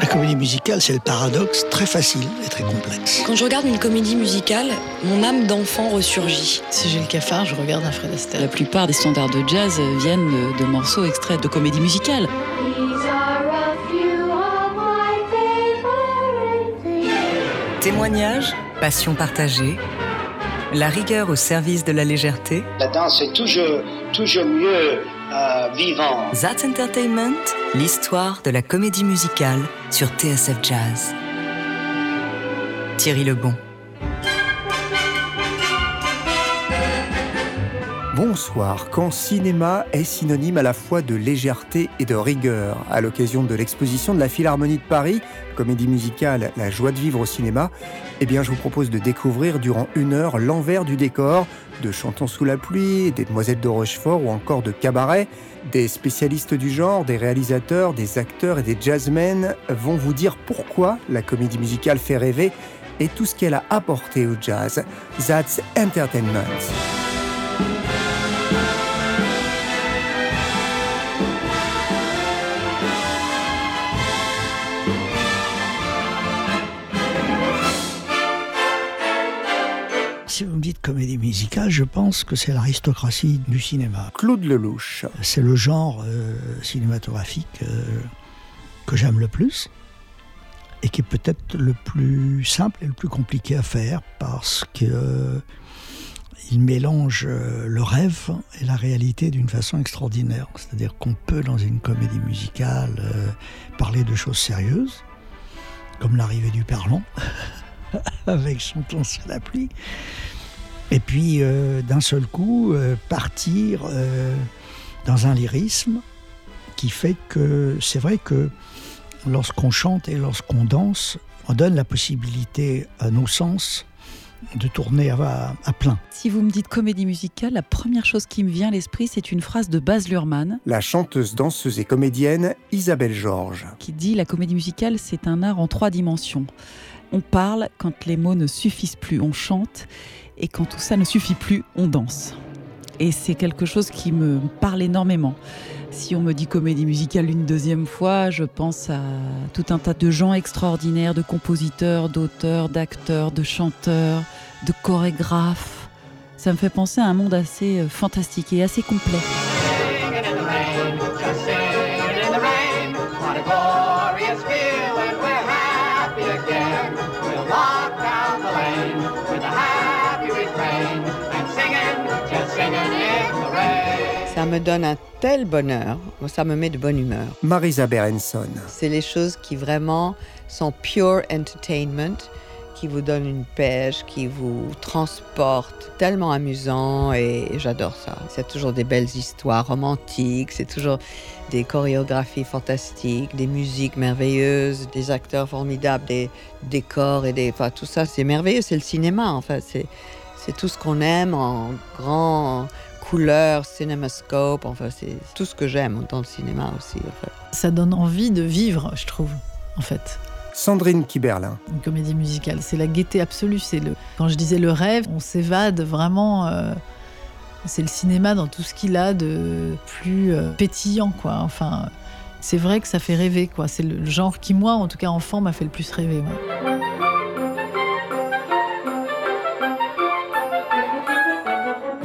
La comédie musicale, c'est le paradoxe très facile et très complexe. Quand je regarde une comédie musicale, mon âme d'enfant ressurgit. Si j'ai le cafard, je regarde un Fred Astaire. La plupart des standards de jazz viennent de morceaux extraits de comédie musicale. Témoignages, passion partagée, la rigueur au service de la légèreté. La danse est toujours, toujours mieux euh, vivant. That Entertainment, l'histoire de la comédie musicale sur TSF Jazz. Thierry Lebon. Bonsoir. Quand cinéma est synonyme à la fois de légèreté et de rigueur, à l'occasion de l'exposition de la Philharmonie de Paris, comédie musicale La joie de vivre au cinéma, eh bien je vous propose de découvrir durant une heure l'envers du décor de Chantons sous la pluie, des Demoiselles de Rochefort ou encore de Cabaret. Des spécialistes du genre, des réalisateurs, des acteurs et des jazzmen vont vous dire pourquoi la comédie musicale fait rêver et tout ce qu'elle a apporté au jazz. That's Entertainment. Si vous me dites comédie musicale, je pense que c'est l'aristocratie du cinéma. Claude Lelouch. C'est le genre euh, cinématographique euh, que j'aime le plus et qui est peut-être le plus simple et le plus compliqué à faire parce que euh, il mélange le rêve et la réalité d'une façon extraordinaire. C'est-à-dire qu'on peut, dans une comédie musicale, parler de choses sérieuses, comme l'arrivée du parlant. avec Chantons sous la pluie. Et puis, euh, d'un seul coup, euh, partir euh, dans un lyrisme qui fait que c'est vrai que lorsqu'on chante et lorsqu'on danse, on donne la possibilité à nos sens de tourner à, à, plein. Si vous me dites comédie musicale, la première chose qui me vient à l'esprit, c'est une phrase de Baz Luhrmann. La chanteuse, danseuse et comédienne Isabelle Georges. Qui dit la comédie musicale, c'est un art en trois dimensions. On parle quand les mots ne suffisent plus, on chante, et quand tout ça ne suffit plus, on danse. Et c'est quelque chose qui me parle énormément. Si on me dit comédie musicale une deuxième fois, je pense à tout un tas de gens extraordinaires, de compositeurs, d'auteurs, d'acteurs, de chanteurs, de chorégraphes. Ça me fait penser à un monde assez euh, fantastique et assez complet. Me donne un tel bonheur, ça me met de bonne humeur. Marisa Berenson. C'est les choses qui vraiment sont pure entertainment, qui vous donnent une pêche, qui vous transportent, tellement amusant et j'adore ça. C'est toujours des belles histoires romantiques, c'est toujours des chorégraphies fantastiques, des musiques merveilleuses, des acteurs formidables, des décors et des, enfin tout ça c'est merveilleux, c'est le cinéma en fait, c'est c'est tout ce qu'on aime en grand couleurs, cinémascope, enfin c'est tout ce que j'aime dans le cinéma aussi. Ça donne envie de vivre, je trouve, en fait. Sandrine Kiberlin. Une comédie musicale, c'est la gaieté absolue. C'est le, quand je disais le rêve, on s'évade vraiment. Euh, c'est le cinéma dans tout ce qu'il a de plus euh, pétillant, quoi. Enfin, c'est vrai que ça fait rêver, quoi. C'est le genre qui, moi, en tout cas enfant, m'a fait le plus rêver.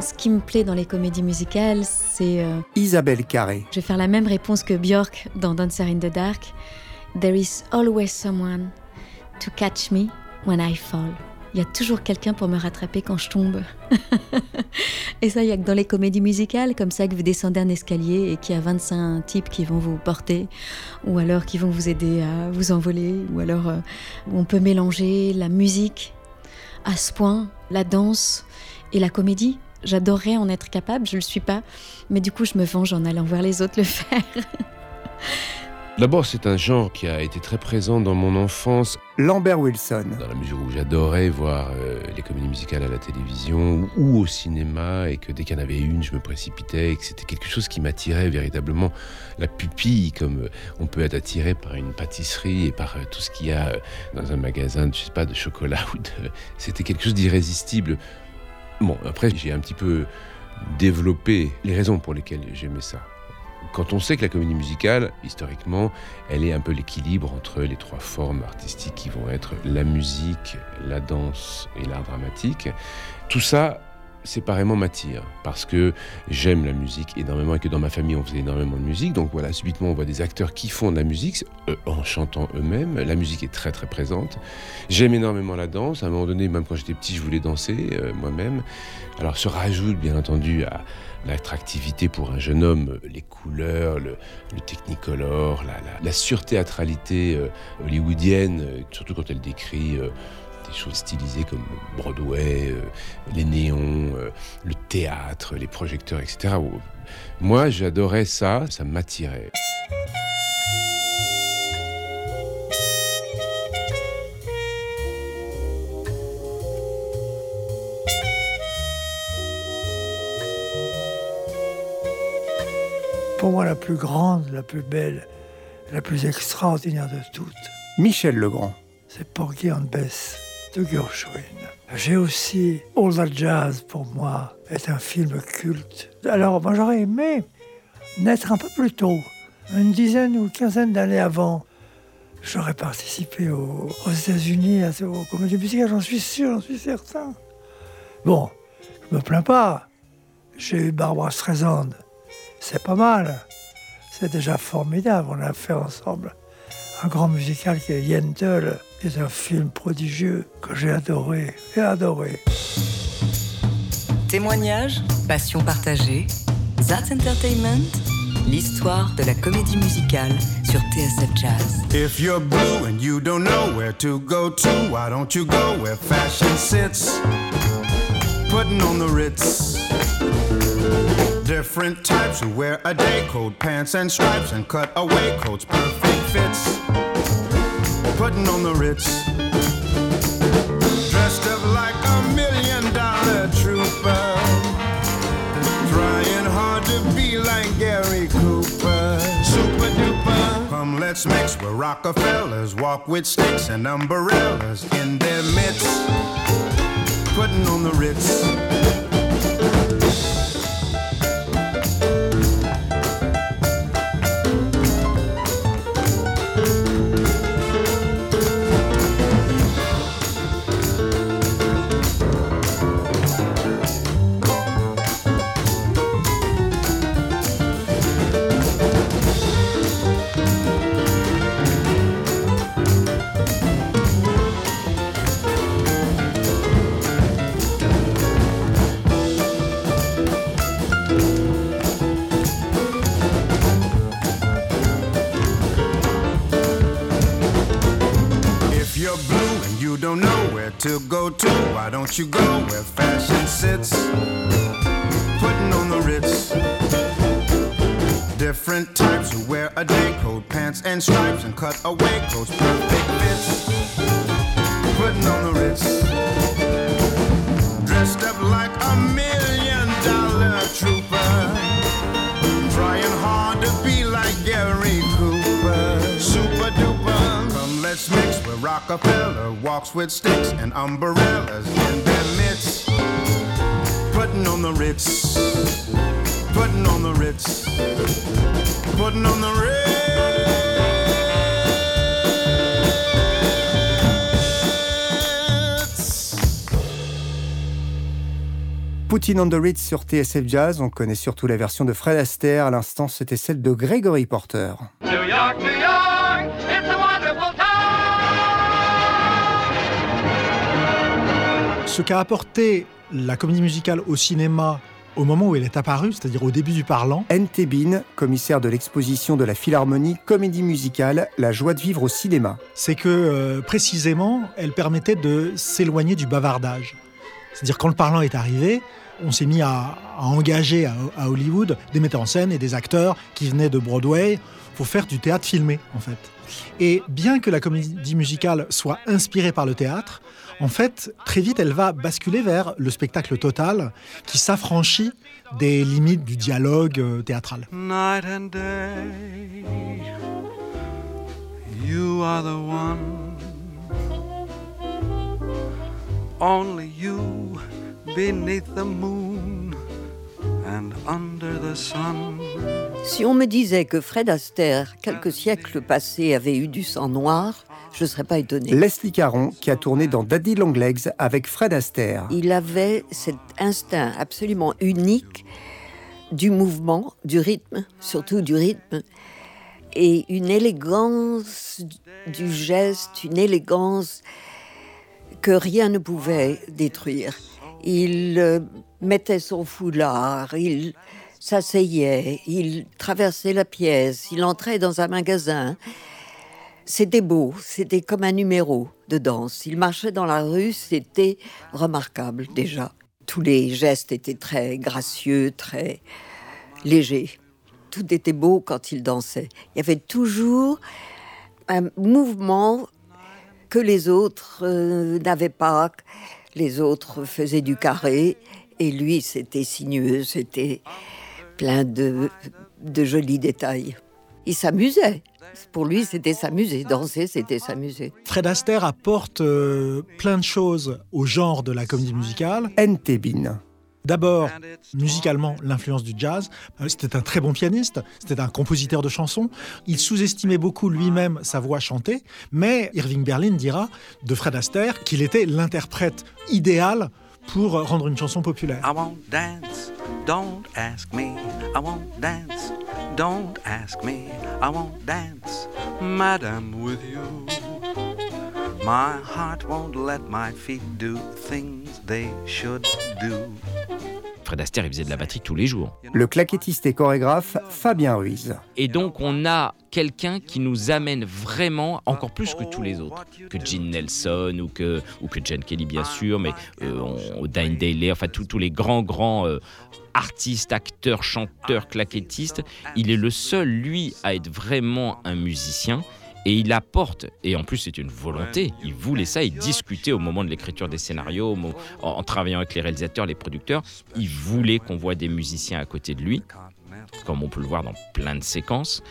Ce qui me plaît dans les comédies musicales, c'est... Euh, Isabelle Carré. Je vais faire la même réponse que Björk dans Dancer in the Dark. There is always someone to catch me when I fall. Il y a toujours quelqu'un pour me rattraper quand je tombe. et ça, il y a que dans les comédies musicales, comme ça que vous descendez un escalier et qu'il y a 25 types qui vont vous porter, ou alors qui vont vous aider à vous envoler, ou alors euh, on peut mélanger la musique à ce point, la danse et la comédie. J'adorerais en être capable, je ne le suis pas, mais du coup je me venge en allant voir les autres le faire. D'abord, c'est un genre qui a été très présent dans mon enfance. Lambert Wilson. Dans la mesure où j'adorais voir euh, les comédies musicales à la télévision ou, au cinéma, et que dès qu'il y en avait une, je me précipitais, et que c'était quelque chose qui m'attirait véritablement la pupille, comme euh, on peut être attiré par une pâtisserie et par euh, tout ce qu'il y a dans un magasin, je sais pas, de chocolat. Ou de... C'était quelque chose d'irrésistible. Bon, après, j'ai un petit peu développé les raisons pour lesquelles j'aimais ça. quand on sait que la comédie musicale, historiquement, elle est un peu l'équilibre entre les trois formes artistiques qui vont être la musique, la danse et l'art dramatique, tout ça séparément m'attire parce que j'aime la musique énormément et que dans ma famille on faisait énormément de musique. Donc voilà, subitement on voit des acteurs qui font de la musique euh, en chantant eux-mêmes. La musique est très très présente. J'aime énormément la danse. À un moment donné, même quand j'étais petit, je voulais danser euh, moi-même. Alors se rajoute bien entendu à l'attractivité pour un jeune homme, les couleurs, le, technicolor, la, la, la surthéâtralité euh, hollywoodienne, surtout quand elle décrit des choses stylisées comme Broadway, euh, les néons, euh, le théâtre, les projecteurs, etc. Moi, j'adorais ça, ça m'attirait. Pour moi, la plus grande, la plus belle, la plus extraordinaire de toutes. Michel Legrand. C'est Porgy and Bess de Gershwin. J'ai aussi All That Jazz, pour moi, est un film culte. Alors, moi, j'aurais aimé naître un peu plus tôt, une dizaine ou quinzaine d'années avant. J'aurais participé aux, États-Unis, aux comédies musicales, j'en suis sûr, j'en suis certain. Bon, je me plains pas. J'ai eu Barbara Streisand. C'est pas mal. C'est déjà formidable. On a fait ensemble un grand musical qui est Yentl, est un film prodigieux que j'ai adoré et adoré. Témoignage, passion partagée, That Entertainment, l'histoire de la comédie musicale sur TSF Jazz. If you're blue and you don't know where to go to, why don't you go where fashion sits? Putting on the Ritz. Different types who wear a day coat, pants and stripes, and cut away coats, perfect fits. Putting on the Ritz. Dressed up like a million dollar trooper. Trying hard to be like Gary Cooper. Super duper. Come, let's mix where Rockefellers walk with sticks and umbrellas in their midst. Putting on the Ritz. To go to. Why don't you go where fashion sits? Putting on the Ritz. Different types who wear a day coat, pants and stripes, and cut away coats, perfect fits. Putting on the Ritz. Dressed up like a million duper. Come, let's mix where Rockefeller walks with sticks and umbrellas in their midst. Putting on the Ritz. Putting on the Ritz. Putting on the Ritz. Poutine on the Ritz sur TSF Jazz, on connaît surtout la version de Fred Astaire. À l'instant, c'était celle de Gregory Porter. New York, New Ce qu'a apporté la comédie musicale au cinéma au moment où elle est apparue, c'est-à-dire au début du parlant. N.T. Bean, commissaire de l'exposition de la Philharmonie Comédie musicale, La joie de vivre au cinéma. C'est que euh, précisément, elle permettait de s'éloigner du bavardage. C'est-à-dire quand le parlant est arrivé, on s'est mis à, engager à, Hollywood des metteurs en scène et des acteurs qui venaient de Broadway pour faire du théâtre filmé, en fait. Et bien que la comédie musicale soit inspirée par le théâtre, en fait, très vite, elle va basculer vers le spectacle total qui s'affranchit des limites du dialogue euh, théâtral. Only you and under the sun. Si on me disait que Fred Astaire, quelques siècles passés, avait eu du sang noir, je ne serais pas étonnée. Leslie Caron, qui a tourné dans Daddy Longlegs avec Fred Astaire. Il avait cet instinct absolument unique du mouvement, du rythme, surtout du rythme, et une élégance du geste, une élégance que rien ne pouvait détruire. Il euh, mettait son foulard, il s'asseyait, il traversait la pièce, il entrait dans un magasin. C'était beau, c'était comme un numéro de danse. Il marchait dans la rue, c'était remarquable déjà. Tous les gestes étaient très gracieux, très légers. Tout était beau quand il dansait. Il y avait toujours un mouvement que les autres euh, n'avaient pas. Les autres faisaient du carré et lui, c'était sinueux, c'était plein de, de jolis détails. Il s'amusait. Pour lui, c'était s'amuser. Danser, c'était s'amuser. Fred Astaire apporte euh, plein de choses au genre de la comédie musicale. Entebin. D'abord, musicalement, l'influence du jazz. Euh, C'était un très bon pianiste, c'était un compositeur de chansons. Il sous-estimait beaucoup lui-même sa voix chantée, mais Irving Berlin dira de Fred Astaire qu'il était l'interprète idéal pour rendre une chanson populaire. I won't dance, don't ask me. I won't dance, don't ask me. I won't dance, madam, with you. My heart won't let my feet do things they should do. Fred Astaire, il faisait de la batterie tous les jours. Le claquettiste et chorégraphe Fabien Ruiz. Et donc, on a quelqu'un qui nous amène vraiment, encore plus que tous les autres, que Gene Nelson ou que, ou que Jen Kelly, bien sûr, mais euh, on- Dine Daly, enfin, tous tous les grands, grands euh, artistes, acteurs, chanteurs, claquettistes. Il est le seul, lui, à être vraiment un musicien. Et il apporte, et en plus c'est une volonté, il voulait ça, il discutait au moment de l'écriture des scénarios, en travaillant avec les réalisateurs, les producteurs, il voulait qu'on voit des musiciens à côté de lui, comme on peut le voir dans plein de séquences.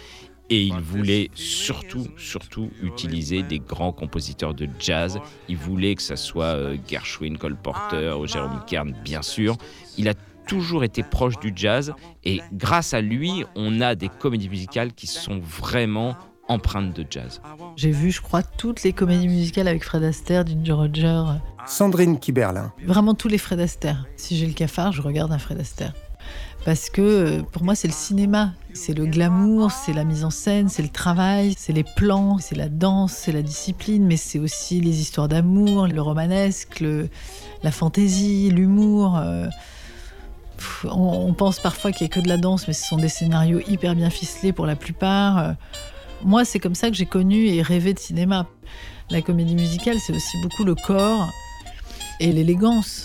Et il voulait surtout, surtout utiliser des grands compositeurs de jazz. Il voulait que ça soit euh, Gershwin, Cole Porter ou Jérôme Kern, bien sûr. Il a toujours été proche du jazz et grâce à lui, on a des comédies musicales qui sont vraiment empreintes de jazz. J'ai vu, je crois, toutes les comédies musicales avec Fred Astaire, Ginger Roger, Sandrine Kiberlin. vraiment tous les Fred Astaire. Si j'ai le cafard, je regarde un Fred Astaire. Parce que euh, pour moi, c'est le cinéma, c'est le glamour, c'est la mise en scène, c'est le travail, c'est les plans, c'est la danse, c'est la discipline, mais c'est aussi les histoires d'amour, le romanesque, le- la fantaisie, l'humour. euh. On, on pense parfois qu'il n'y a que de la danse, mais ce sont des scénarios hyper bien ficelés pour la plupart. Moi, c'est comme ça que j'ai connu et rêvé de cinéma. La comédie musicale, c'est aussi beaucoup le corps et l'élégance.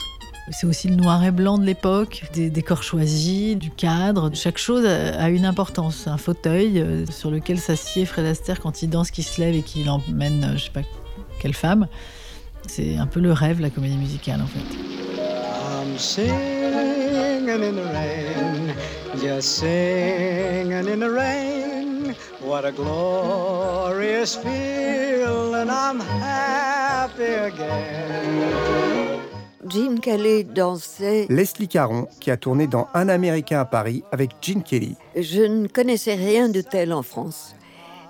C'est aussi le noir et blanc de l'époque, des décors choisis, du cadre. Chaque chose a une importance. Un fauteuil euh, sur lequel s'assied Fred Astaire quand il danse, qu'il se lève et qu'il emmène, euh, je sais pas quelle femme. C'est un peu le rêve, la comédie musicale, en fait. Just singing in the rain. What a glorious feeling, I'm happy again. Gene Kelly dansait. Leslie Caron, qui a tourné dans Un Américain à Paris avec Gene Kelly. Je ne connaissais rien de tel en France.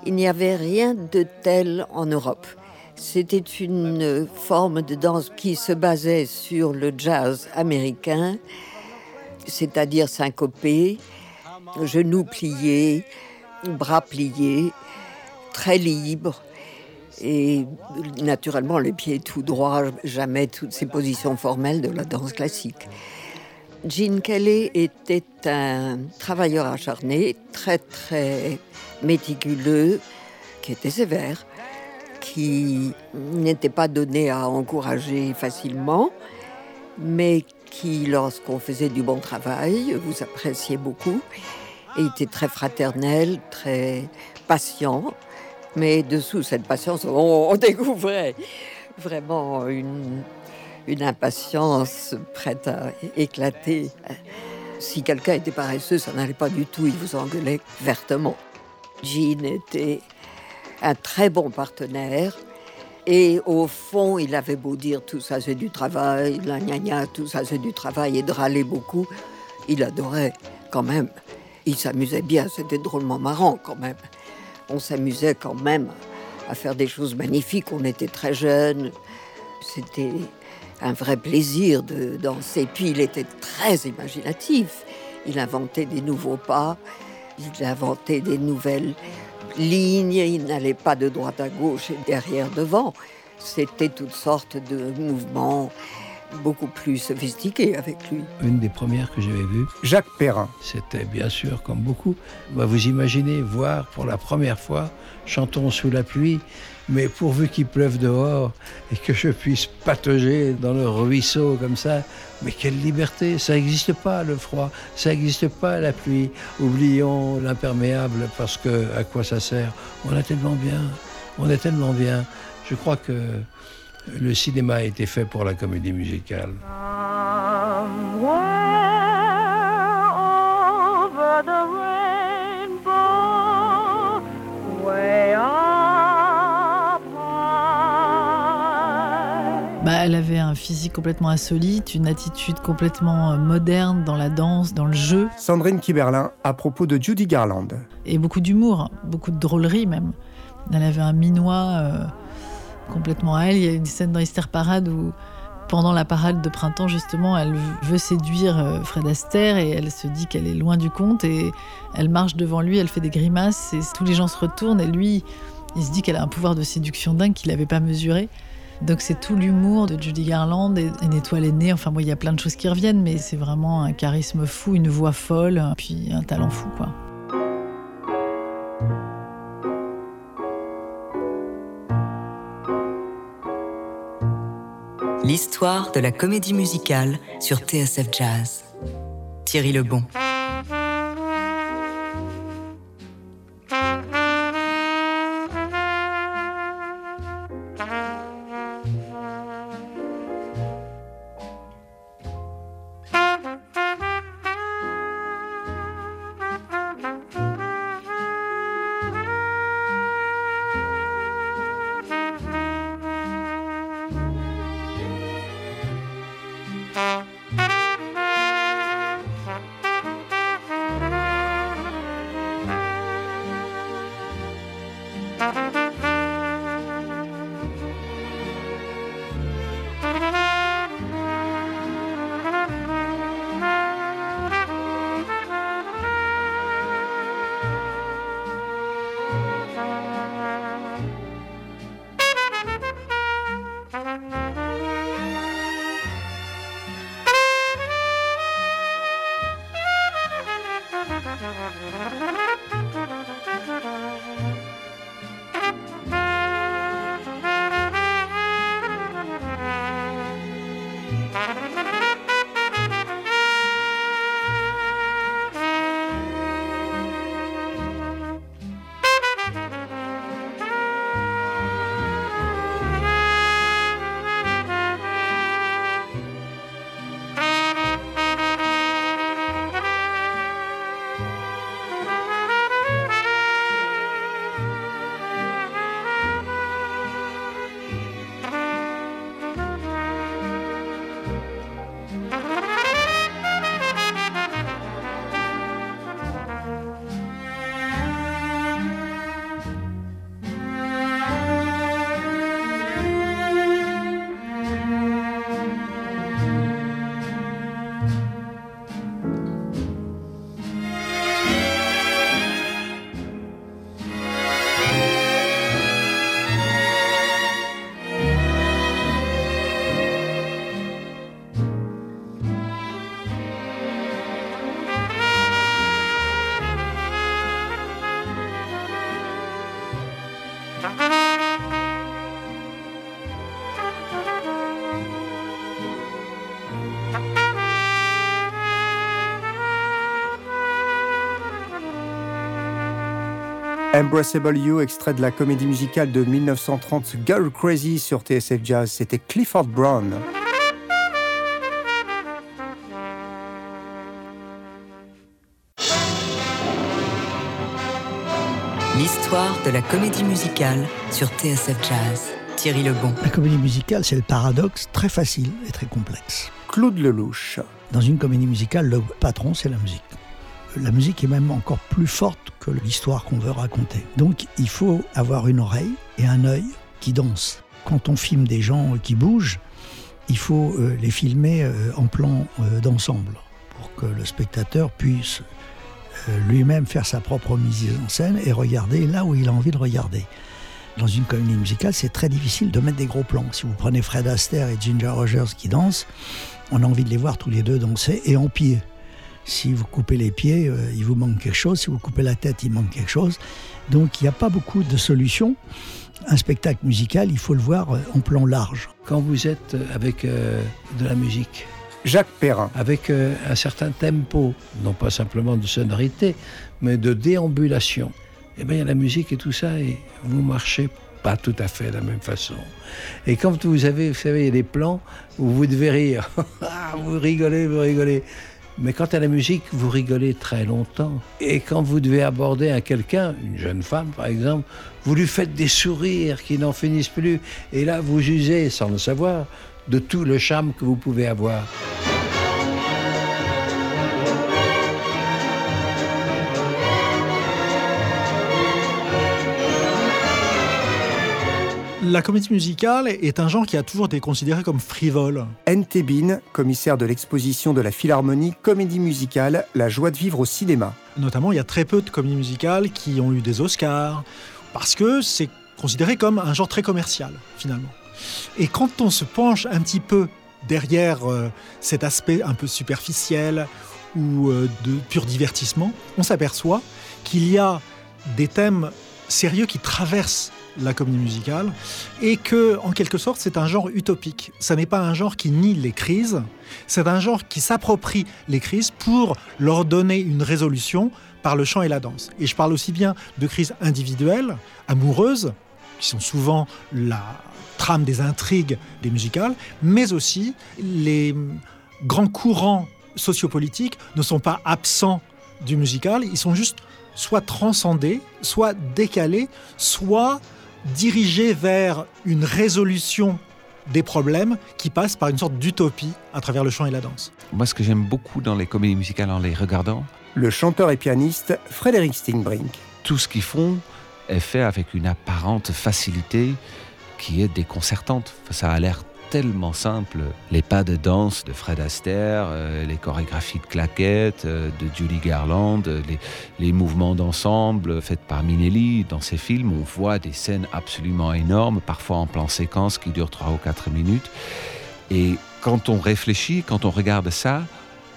Il n'y avait rien de tel en Europe. C'était une forme de danse qui se basait sur le jazz américain, c'est-à-dire syncopé, genoux pliés, bras pliés, très libre et naturellement les pieds tout droits, jamais toutes ces positions formelles de la danse classique. Gene Kelly était un travailleur acharné, très très méticuleux, qui était sévère, qui n'était pas donné à encourager facilement, mais qui, lorsqu'on faisait du bon travail, vous appréciait beaucoup. Et était très fraternel, très patient. Mais dessous cette patience, on, découvrait vraiment une impatience prête à éclater. Si quelqu'un était paresseux, ça n'allait pas du tout, il vous engueulait vertement. Jean était un très bon partenaire. Et au fond, il avait beau dire tout ça c'est du travail, la gna tout ça c'est du travail, et de râler beaucoup, il adorait quand même. il s'amusait bien, c'était drôlement marrant quand même. On s'amusait quand même à faire des choses magnifiques. On était très jeunes. C'était un vrai plaisir de danser. Puis il était très imaginatif. Il inventait des nouveaux pas, il inventait des nouvelles lignes, il n'allait pas de droite à gauche et derrière devant. C'était toutes sortes de mouvements beaucoup plus sophistiqués avec lui. Une des premières que j'avais vues, Jacques Perrin. c'était bien sûr, comme beaucoup, bah, vous imaginez voir pour la première fois Chantons sous la pluie, mais pourvu qu'il pleuve dehors et que je puisse patauger dans le ruisseau comme ça, mais quelle liberté Ça n'existe pas le froid, ça n'existe pas la pluie. Oublions l'imperméable parce que à quoi ça sert? On a tellement bien, on est tellement bien. Je crois que le cinéma a été fait pour la comédie musicale. Elle avait un physique complètement insolite, une attitude complètement euh, moderne dans la danse, dans le jeu, Sandrine Kiberlin à propos de Judy Garland. et beaucoup d'humour, beaucoup de drôlerie même. Elle avait un minois euh, complètement à elle. Il y a une scène dans Easter Parade où, pendant la parade de printemps, justement, elle veut séduire euh, Fred Astaire et elle se dit qu'elle est loin du compte et elle marche devant lui, elle fait des grimaces et tous les gens se retournent et lui, il se dit qu'elle a un pouvoir de séduction dingue qu'il n'avait pas mesuré. Donc c'est tout l'humour de Judy Garland et une étoile aînée. Enfin, moi, il y a plein de choses qui reviennent, mais c'est vraiment un charisme fou, une voix folle, puis un talent fou, quoi. L'histoire de la comédie musicale sur TSF Jazz. Thierry Lebon. Bye. Embraceable You, extrait de la comédie musicale de 1930 Girl Crazy sur TSF Jazz, c'était Clifford Brown. L'histoire de la comédie musicale sur TSF Jazz. Thierry Lebon. La comédie musicale, c'est le paradoxe très facile et très complexe. Claude Lelouch. Dans une comédie musicale, le patron, c'est la musique. la musique est même encore plus forte que l'histoire qu'on veut raconter. Donc il faut avoir une oreille et un œil qui dansent. Quand on filme des gens qui bougent, il faut euh, les filmer euh, en plan euh, d'ensemble pour que le spectateur puisse lui-même faire sa propre mise en scène et regarder là où il a envie de regarder. Dans une comédie musicale, c'est très difficile de mettre des gros plans. Si vous prenez Fred Astaire et Ginger Rogers qui dansent, on a envie de les voir tous les deux danser et en pied. Si vous coupez les pieds, euh, il vous manque quelque chose. Si vous coupez la tête, il manque quelque chose. Donc il n'y a pas beaucoup de solutions. Un spectacle musical, il faut le voir euh, en plan large. Quand vous êtes avec euh, de la musique, Jacques Perrin. avec un certain tempo, non pas simplement de sonorité, mais de déambulation, eh bien, il y a la musique et tout ça, et vous marchez pas tout à fait de la même façon. Et quand vous avez, vous savez, il y a des plans où vous devez rire, Ah, vous rigolez, vous rigolez. Mais quand à la musique, vous rigolez très longtemps. Et quand vous devez aborder un quelqu'un, une jeune femme par exemple, vous lui faites des sourires qui n'en finissent plus. Et là, vous usez, sans le savoir, de tout le charme que vous pouvez avoir. La comédie musicale est un genre qui a toujours été considéré comme frivole. N.T. Bean, commissaire de l'exposition de la Philharmonie Comédie musicale, La joie de vivre au cinéma. Notamment, il y a très peu de comédies musicales qui ont eu des Oscars, parce que c'est considéré comme un genre très commercial, finalement. Et quand on se penche un petit peu derrière euh, cet aspect un peu superficiel ou euh, de pur divertissement, on s'aperçoit qu'il y a des thèmes sérieux qui traversent la comédie musicale et que, en quelque sorte, c'est un genre utopique. Ça n'est pas un genre qui nie les crises, c'est un genre qui s'approprie les crises pour leur donner une résolution par le chant et la danse. Et je parle aussi bien de crises individuelles, amoureuses, qui sont souvent la trame des intrigues des musicales, mais aussi les grands courants sociopolitiques ne sont pas absents du musical, ils sont juste soit transcendés, soit décalés, soit dirigés vers une résolution des problèmes qui passe par une sorte d'utopie à travers le chant et la danse. Moi, ce que j'aime beaucoup dans les comédies musicales en les regardant, Le chanteur et pianiste Frédéric Stingbrink. tout ce qu'ils font est fait avec une apparente facilité qui est déconcertante. Ça a l'air tellement simple. Les pas de danse de Fred Astaire, euh, les chorégraphies de claquettes euh, de Julie Garland, euh, les, mouvements d'ensemble faits par Minelli. Dans ces films, on voit des scènes absolument énormes, parfois en plan séquence qui durent 3 ou 4 minutes. Et quand on réfléchit, quand on regarde ça,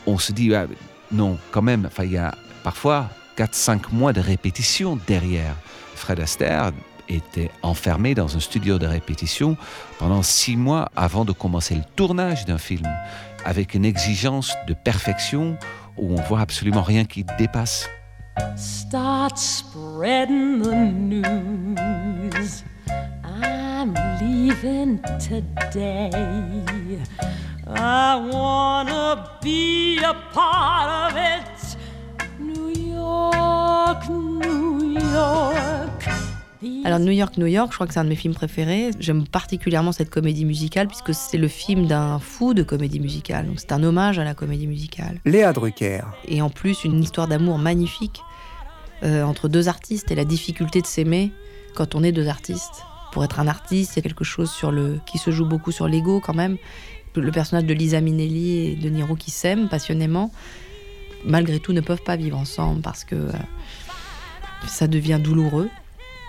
on se dit, ah, non, quand même, il y a parfois 4-5 mois de répétition derrière. Fred Astaire était enfermé dans un studio de répétition pendant 6 mois avant de commencer le tournage d'un film, avec une exigence de perfection où on voit absolument rien qui dépasse. Start spreading the news. I'm leaving today. I wanna be a part of it. New York, New York. Alors New York, New York, je crois que c'est un de mes films préférés. J'aime particulièrement cette comédie musicale puisque c'est le film d'un fou de comédie musicale. Donc c'est un hommage à la comédie musicale. Léa Drucker. Et en plus une histoire d'amour magnifique euh, entre deux artistes et la difficulté de s'aimer quand on est deux artistes. Pour être un artiste, il y a quelque chose sur le qui se joue beaucoup sur l'ego quand même. Le personnage de Lisa Minnelli et de Niro qui s'aiment passionnément, malgré tout ne peuvent pas vivre ensemble parce que euh, ça devient douloureux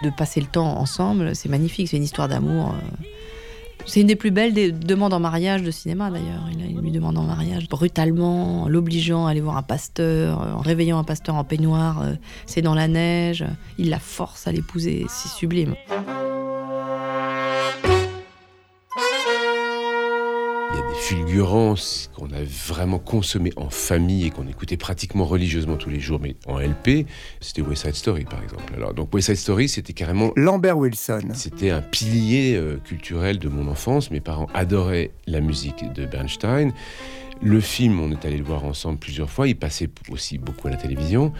de passer le temps ensemble. C'est magnifique, c'est une histoire d'amour. euh. C'est une des plus belles des demandes en mariage de cinéma d'ailleurs. Il, lui demande en mariage brutalement, en l'obligeant à aller voir un pasteur, euh, en réveillant un pasteur en peignoir. euh, C'est dans la neige. Il la force à l'épouser. C'est sublime. Fulgurances qu'on a vraiment consommées en famille et qu'on écoutait pratiquement religieusement tous les jours, mais en LP, c'était West Side Story par exemple. Alors, donc West Side Story, c'était carrément Lambert Wilson. C'était un pilier euh, culturel de mon enfance. Mes parents adoraient la musique de Bernstein. Le film, on est allé le voir ensemble plusieurs fois. Il passait aussi beaucoup à la télévision.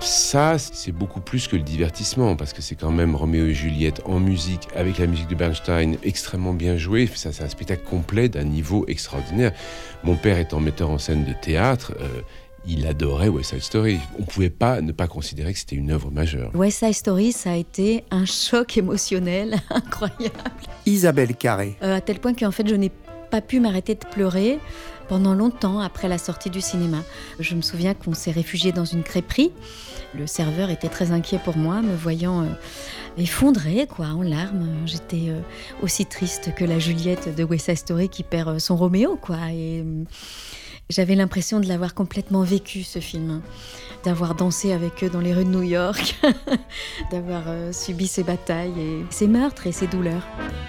Ça, c'est beaucoup plus que le divertissement, parce que c'est quand même Roméo et Juliette en musique, avec la musique de Bernstein, extrêmement bien joué. Ça, c'est un spectacle complet d'un niveau extraordinaire. Mon père étant metteur en scène de théâtre, euh, il adorait West Side Story. On pouvait pas ne pas considérer que c'était une œuvre majeure. West Side Story, ça a été un choc émotionnel incroyable. Isabelle Carré. Euh, à tel point qu'en fait, je n'ai pas pu m'arrêter de pleurer pendant longtemps après la sortie du cinéma. Je me souviens qu'on s'est réfugié dans une crêperie. Le serveur était très inquiet pour moi, me voyant euh, effondrée, quoi, en larmes. J'étais euh, aussi triste que la Juliette de West Side Story qui perd euh, son Roméo, quoi. J'avais l'impression de l'avoir complètement vécu, ce film. D'avoir dansé avec eux dans les rues de New York, d'avoir euh, subi ces batailles et ces meurtres et ces douleurs.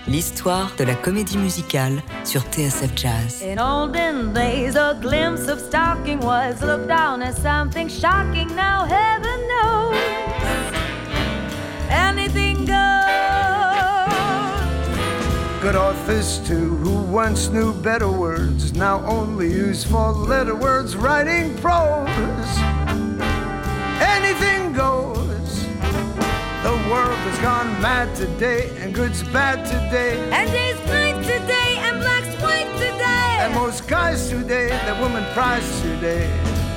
L'histoire de la comédie musicale sur TSF Jazz. In olden days, a glimpse of stocking was looked down as something shocking. Now, heaven knows anything goes. Good authors too, who once knew better words, now only use four letter words writing prose. Anything goes. The world has gone mad today, and good's bad today. And days night today, and black's white today. And most guys today, the woman prize today.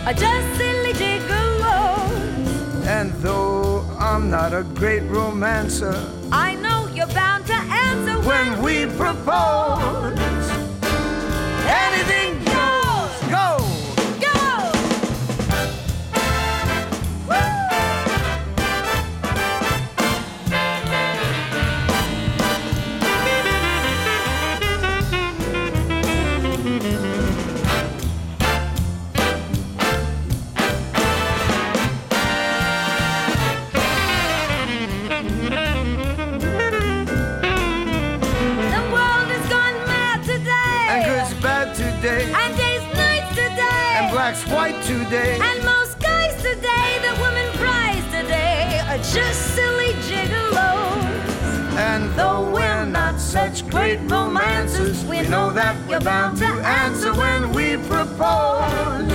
Are just silly gigolos. And though I'm not a great romancer, I when we propose. Anything today. And most guys today, the woman prize today, are just silly gigolos. And though we're not such great romancers, we know that we're bound to answer when we propose.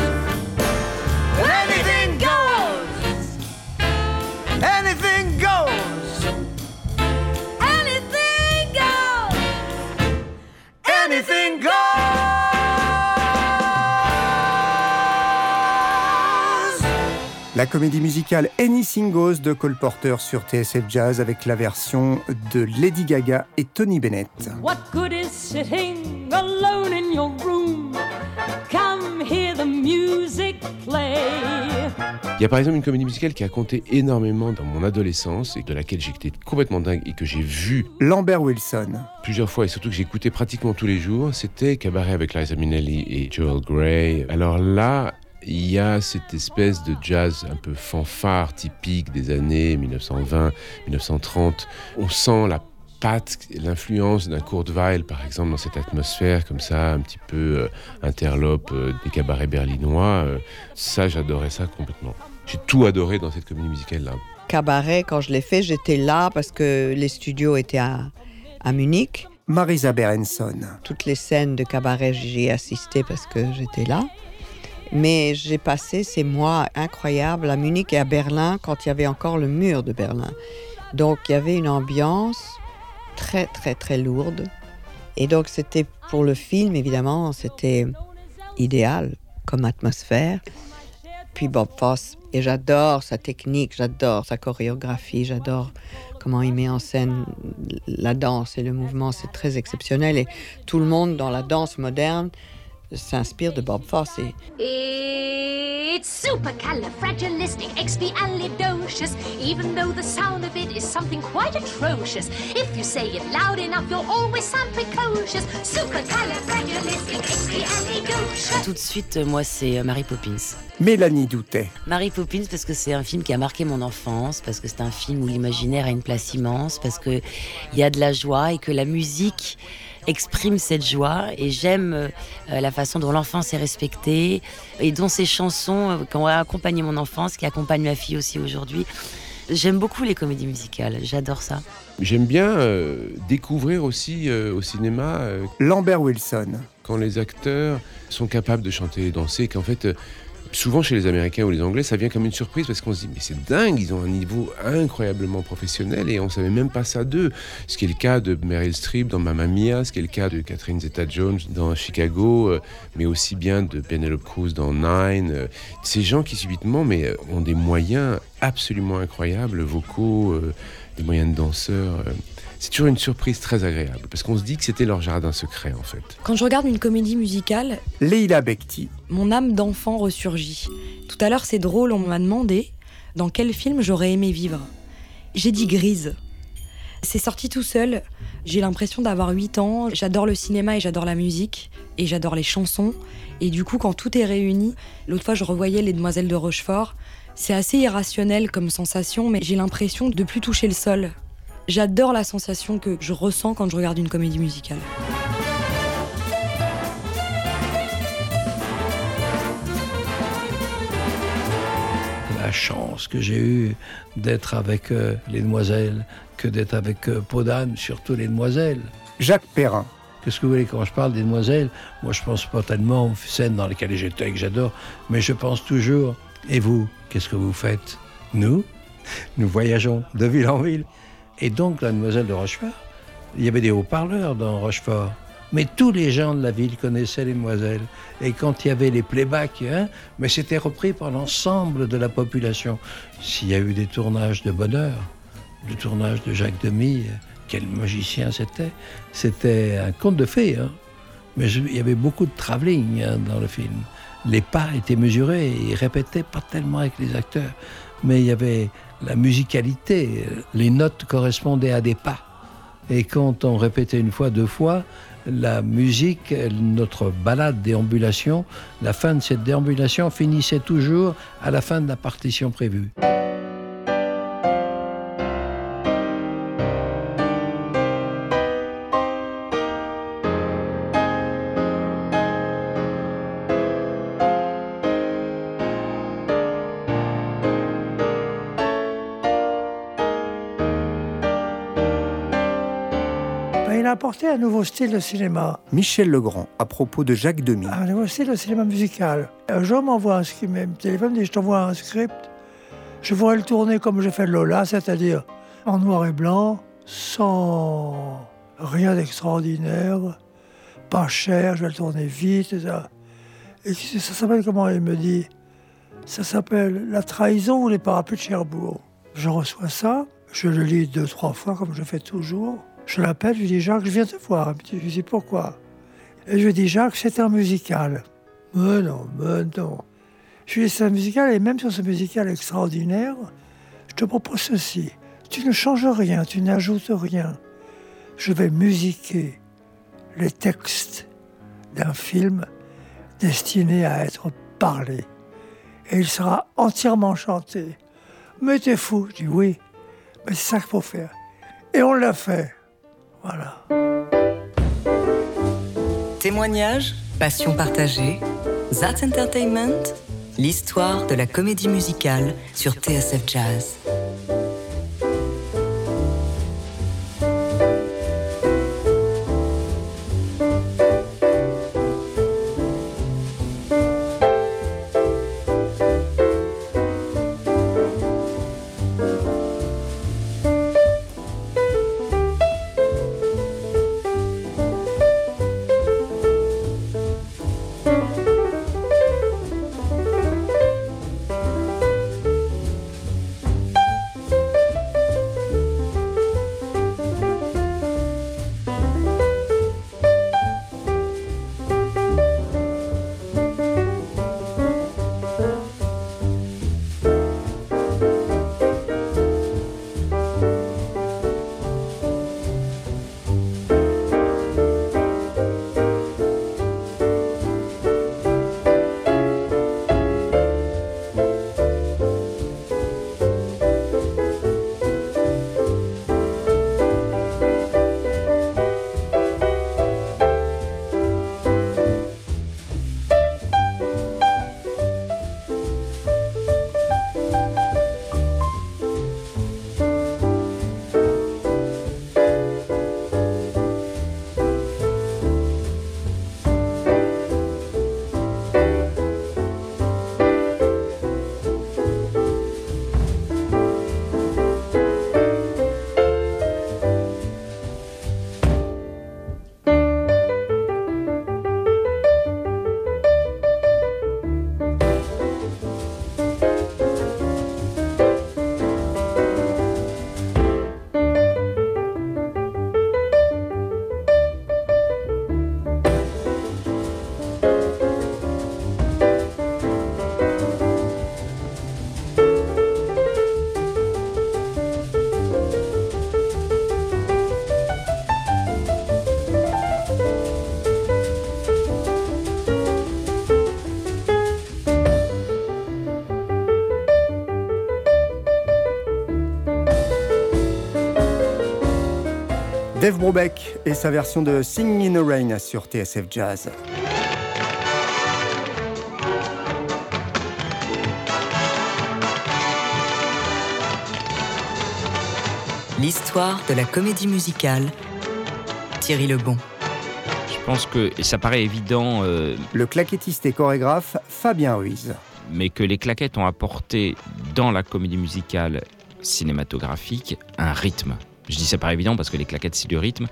Anything goes. Anything goes. Anything goes. Anything goes. La comédie musicale Anything Goes de Cole Porter sur TSF Jazz avec la version de Lady Gaga et Tony Bennett. What good is sitting alone in your room? Come hear the music play. Il y a par exemple une comédie musicale qui a compté énormément dans mon adolescence et de laquelle j'étais complètement dingue et que j'ai vu Lambert Wilson. plusieurs fois et surtout que j'écoutais pratiquement tous les jours, c'était Cabaret avec Liza Minnelli et Joel Grey. Alors là, il y a cette espèce de jazz un peu fanfare typique des années 1920-1930. On sent la patte, l'influence d'un Kurt Weill, par exemple, dans cette atmosphère comme ça, un petit peu euh, interlope euh, des cabarets berlinois. Euh, ça, j'adorais ça complètement. J'ai tout adoré dans cette comédie musicale-là. Cabaret, quand je l'ai fait, j'étais là parce que les studios étaient à, à Munich. Marisa Berenson. Toutes les scènes de cabaret, j'y ai assisté parce que j'étais là. Mais j'ai passé ces mois incroyables à Munich et à Berlin quand il y avait encore le mur de Berlin. Donc il y avait une ambiance très très très lourde. Et donc c'était pour le film, évidemment, c'était idéal comme atmosphère. Puis Bob Fosse, et j'adore sa technique, j'adore sa chorégraphie, j'adore comment il met en scène la danse et le mouvement, c'est très exceptionnel. Et tout le monde dans la danse moderne s'inspire de Bob Fosse. Et It's supercalifragilisticexpialidocious, even though the sound of it is something quite atrocious. If you say it loud enough, you'll always sound precocious. Supercalifragilisticexpialidocious. Tout de suite, euh, moi, c'est euh, Mary Poppins. Mélanie Doutet. Mary Poppins parce que c'est un film qui a marqué mon enfance, parce que c'est un film où l'imaginaire a une place immense, parce qu'il y a de la joie et que la musique exprime cette joie et j'aime euh, la façon dont l'enfance est respectée et dont ces chansons euh, qui ont accompagné mon enfance, qui accompagnent ma fille aussi aujourd'hui. J'aime beaucoup les comédies musicales, j'adore ça. J'aime bien euh, découvrir aussi euh, au cinéma euh, Lambert Wilson. quand les acteurs sont capables de chanter et danser, qu'en fait souvent chez les Américains ou les Anglais, ça vient comme une surprise parce qu'on se dit mais c'est dingue, ils ont un niveau incroyablement professionnel et on savait même pas ça d'eux. Ce qui est le cas de Meryl Streep dans Mamma Mia, ce qui est le cas de Catherine Zeta-Jones dans Chicago, euh, mais aussi bien de Penelope Cruz dans Nine. euh, Ces gens qui subitement mais euh, ont des moyens absolument incroyables, vocaux, des moyens de danseurs. C'est toujours une surprise très agréable parce qu'on se dit que c'était leur jardin secret en fait. Quand je regarde une comédie musicale, Leila Bekti. mon âme d'enfant ressurgit. Tout à l'heure, c'est drôle, on m'a demandé dans quel film j'aurais aimé vivre. J'ai dit Grise. C'est sorti tout seul. J'ai l'impression d'avoir 8 ans. J'adore le cinéma et j'adore la musique. Et j'adore les chansons. Et du coup, quand tout est réuni, l'autre fois, je revoyais Les Demoiselles de Rochefort. C'est assez irrationnel comme sensation, mais j'ai l'impression de plus toucher le sol. J'adore la sensation que je ressens quand je regarde une comédie musicale. la chance que j'ai eue d'être avec euh, les demoiselles que d'être avec euh, Podane, surtout les demoiselles. Jacques Perrin. Qu'est-ce que vous voulez quand je parle des demoiselles? Moi, je pense spontanément aux scènes dans lesquelles j'étais et que j'adore, mais je pense toujours. Et vous, qu'est-ce que vous faites? Nous, nous voyageons de ville en ville. Et donc, la demoiselle de Rochefort, il y avait des haut-parleurs dans Rochefort. Mais tous les gens de la ville connaissaient les demoiselles. Et quand il y avait les playbacks, hein, mais c'était repris par l'ensemble de la population. S'il y a eu des tournages de bonheur, le tournage de Jacques Demy, quel magicien c'était. C'était un conte de fées. hein. Mais il y avait beaucoup de travelling hein, dans le film. Les pas étaient mesurés, et répétaient pas tellement avec les acteurs. Mais il y avait la musicalité, les notes correspondaient à des pas. Et quand on répétait une fois, deux fois, la musique, notre balade déambulation, la fin de cette déambulation finissait toujours à la fin de la partition prévue. Un nouveau style de cinéma, Michel Legrand, à propos de Jacques Demy. un nouveau style de cinéma musical. Un jour, m'envoie un script, me téléphone, dit, je t'envoie un script, je voudrais le tourner comme fais de Lola, c'est-à-dire en noir et blanc, sans rien d'extraordinaire, pas cher, je vais le tourner vite, et ça. Et ça s'appelle comment? Il me dit, ça s'appelle La trahison ou les parapluies de Cherbourg. Je reçois ça, je le lis deux, trois fois comme je fais toujours. Je l'appelle, je lui dis Jacques, je viens te voir. Je lui dis pourquoi? Et je lui dis Jacques, c'est un musical. Mais non, mais non. Je lui dis c'est un musical et même sur ce musical extraordinaire, je te propose ceci. Tu ne changes rien, tu n'ajoutes rien. Je vais musiquer les textes d'un film destiné à être parlé. Et il sera entièrement chanté. Mais t'es fou Je dis oui, mais c'est ça qu'il faut faire. Et on l'a fait. Voilà. Témoignages, passion partagée, That Entertainment, l'histoire de la comédie musicale sur TSF Jazz. Dave Brubeck et sa version de Singing in the Rain sur TSF Jazz. L'histoire de la comédie musicale. Thierry Lebon. Je pense que et ça paraît évident, euh, Le claquettiste et chorégraphe Fabien Ruiz. mais que les claquettes ont apporté dans la comédie musicale cinématographique un rythme. Je dis ça paraît évident parce que les claquettes c'est du rythme,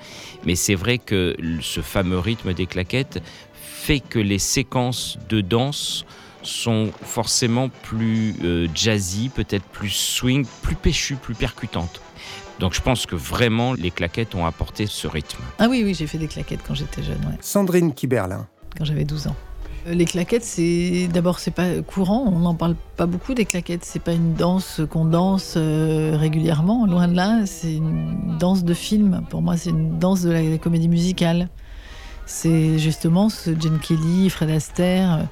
mais c'est vrai que ce fameux rythme des claquettes fait que les séquences de danse sont forcément plus euh, jazzy, peut-être plus swing, plus péchues, plus percutantes. Donc je pense que vraiment les claquettes ont apporté ce rythme. Ah oui, oui, j'ai fait des claquettes quand j'étais jeune, ouais, Sandrine Kiberlin. quand j'avais 12 ans. Les claquettes, c'est d'abord c'est pas courant, on n'en parle pas beaucoup des claquettes. C'est pas une danse qu'on danse euh, régulièrement, loin de là. C'est une danse de film. Pour moi, c'est une danse de la comédie musicale. C'est justement ce Jane Kelly, Fred Astaire,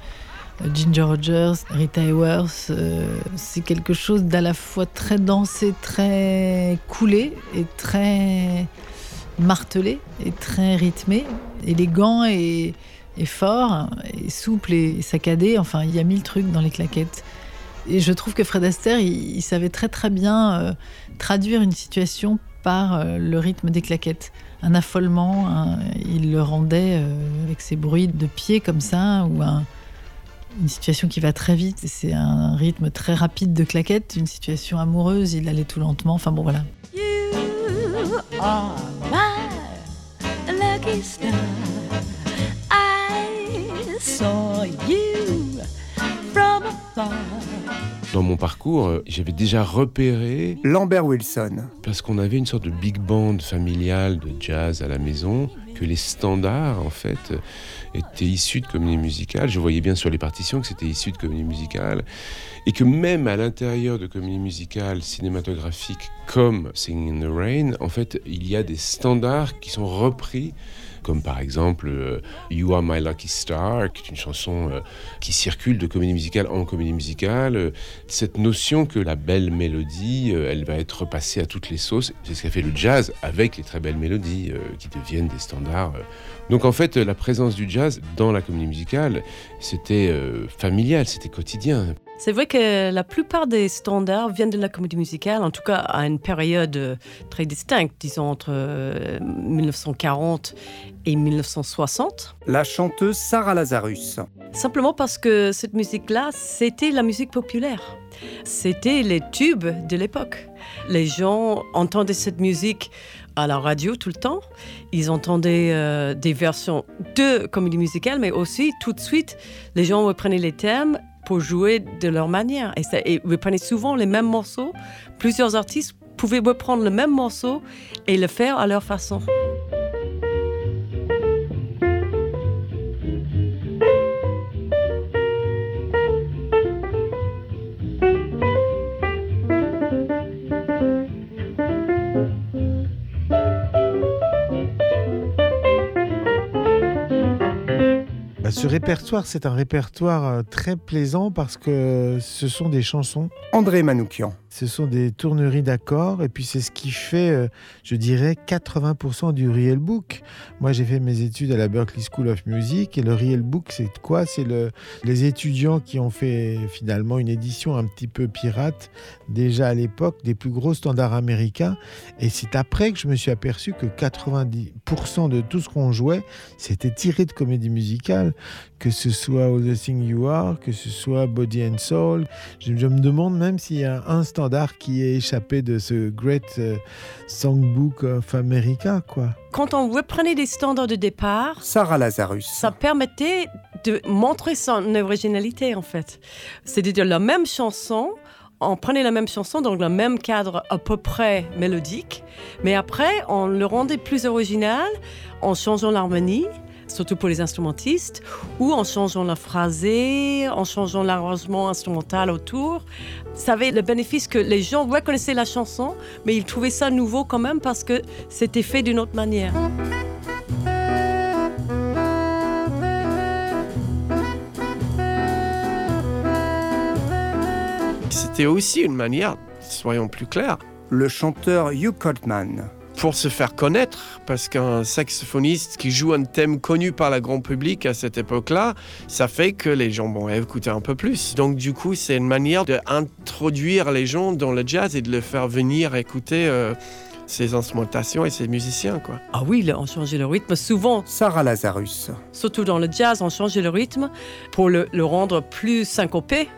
euh, Ginger Rogers, Rita Hayworth. euh, c'est quelque chose d'à la fois très dansé, très coulé et très martelé et très rythmé, élégant et, et fort, et souple et saccadé. Enfin, il y a mille trucs dans les claquettes. Et je trouve que Fred Astaire, il, savait très très bien euh, traduire une situation par euh, le rythme des claquettes. Un affolement, il le rendait euh, avec ses bruits de pieds comme ça, ou un- une situation qui va très vite. C'est un rythme très rapide de claquettes. Une situation amoureuse, il allait tout lentement. Enfin bon, voilà. I saw you from afar. Dans mon parcours, euh, j'avais déjà repéré Lambert Wilson. parce qu'on avait une sorte de big band familiale de jazz à la maison, que les standards, en fait, euh, étaient issus de comédie musicale. Je voyais bien sur les partitions que c'était issu de comédie musicale. Et que même à l'intérieur de comédie musicale cinématographique comme Singing in the Rain, en fait, il y a des standards qui sont repris comme par exemple euh, You Are My Lucky Star, qui est une chanson euh, qui circule de comédie musicale en comédie musicale. Cette notion que la belle mélodie, euh, elle va être repassée à toutes les sauces, c'est ce qu'a fait le jazz avec les très belles mélodies qui deviennent des standards. Donc en fait, la présence du jazz dans la comédie musicale, c'était familial, c'était quotidien. C'est vrai que la plupart des standards viennent de la comédie musicale, en tout cas à une période euh, très distincte, disons entre euh, 1940 et 1960. La chanteuse Sarah Lazarus. Simplement parce que cette musique-là, c'était la musique populaire. C'était les tubes de l'époque. Les gens entendaient cette musique à la radio tout le temps. Ils entendaient euh, des versions de comédie musicale, mais aussi tout de suite, les gens reprenaient les thèmes pour jouer de leur manière. Et, ça, et souvent les mêmes morceaux. Plusieurs artistes pouvaient reprendre le même morceau et le faire à leur façon. Ce répertoire, c'est un répertoire euh, très plaisant parce que ce sont des chansons. André Manoukian. Ce sont des tourneries d'accords et puis c'est ce qui fait, euh, je dirais, 80% du real book. Moi, j'ai fait mes études à la Berklee School of Music et le real book, c'est quoi? C'est le, les étudiants qui ont fait finalement une édition un petit peu pirate déjà à l'époque des plus gros standards américains. Et c'est après que je me suis aperçu que 90% de tout ce qu'on jouait, c'était tiré de comédie musicale, que ce soit All the Thing You Are, que ce soit Body and Soul. Je, je me demande même s'il y a un standard qui est échappé de ce Great euh, Songbook of America, quoi. Quand on reprenait des standards de départ, Sarah Lazarus. ça permettait de montrer son originalité en fait. C'est-à-dire la même chanson, on prenait la même chanson dans le même cadre à peu près mélodique, mais après on le rendait plus original en changeant l'harmonie, surtout pour les instrumentistes, ou en changeant la phrasée, en changeant l'arrangement instrumental autour. Ça avait le bénéfice que les gens reconnaissaient la chanson, mais ils trouvaient ça nouveau quand même parce que c'était fait d'une autre manière. C'était aussi une manière, soyons plus clairs, Le chanteur Hugh Coltman. Pour se faire connaître, parce qu'un saxophoniste qui joue un thème connu par le grand public à cette époque-là, ça fait que les gens vont écouter un peu plus. Donc du coup, c'est une manière d'introduire les gens dans le jazz et de les faire venir écouter euh, ces instrumentations et ces musiciens. Quoi. Ah oui, on changeait le rythme souvent. Sarah Lazarus. Surtout dans le jazz, on changeait le rythme pour le, le rendre plus syncopé.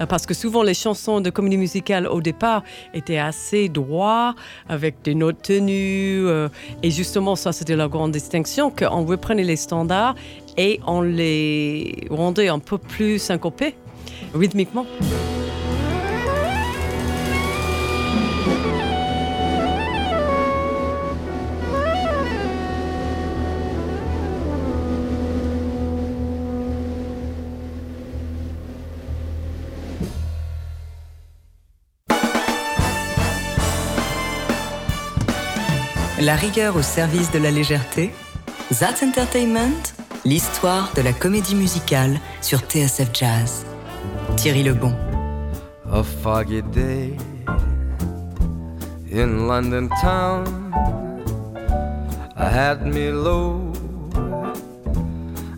Euh, Parce que souvent les chansons de comédie musicale au départ étaient assez droits, avec des notes tenues. euh, et justement, ça c'était la grande distinction, qu'on reprenait les standards et on les rendait un peu plus syncopés, rythmiquement. La rigueur au service de la légèreté. That Entertainment, l'histoire de la comédie musicale sur TSF Jazz. Thierry Lebon. A foggy day in London town. I had me low,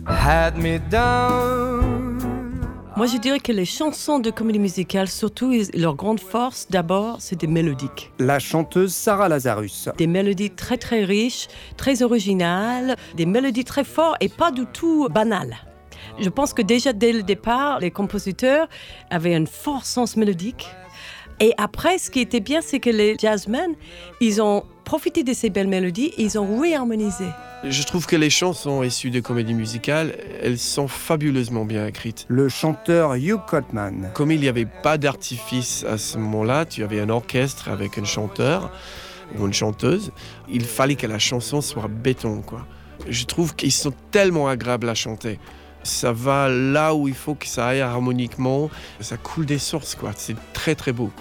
had me down. Moi, je dirais que les chansons de comédie musicale, surtout, leur grande force, d'abord, c'est des mélodiques. La chanteuse Sarah Lazarus. Des mélodies très très riches, très originales, des mélodies très fortes et pas du tout banales. Je pense que déjà dès le départ, les compositeurs avaient un fort sens mélodique. Et après, ce qui était bien, c'est que les jazzmen, ils ont profité de ces belles mélodies et ils ont réharmonisé. Je trouve que les chansons issues de comédie musicale, elles sont fabuleusement bien écrites. Le chanteur Hugh Cotman. Comme il n'y avait pas d'artifice à ce moment-là, tu avais un orchestre avec un chanteur ou une chanteuse, il fallait que la chanson soit béton, quoi. Je trouve qu'ils sont tellement agréables à chanter. Ça va là où il faut que ça aille harmoniquement, ça coule des sources, quoi. C'est très très beau.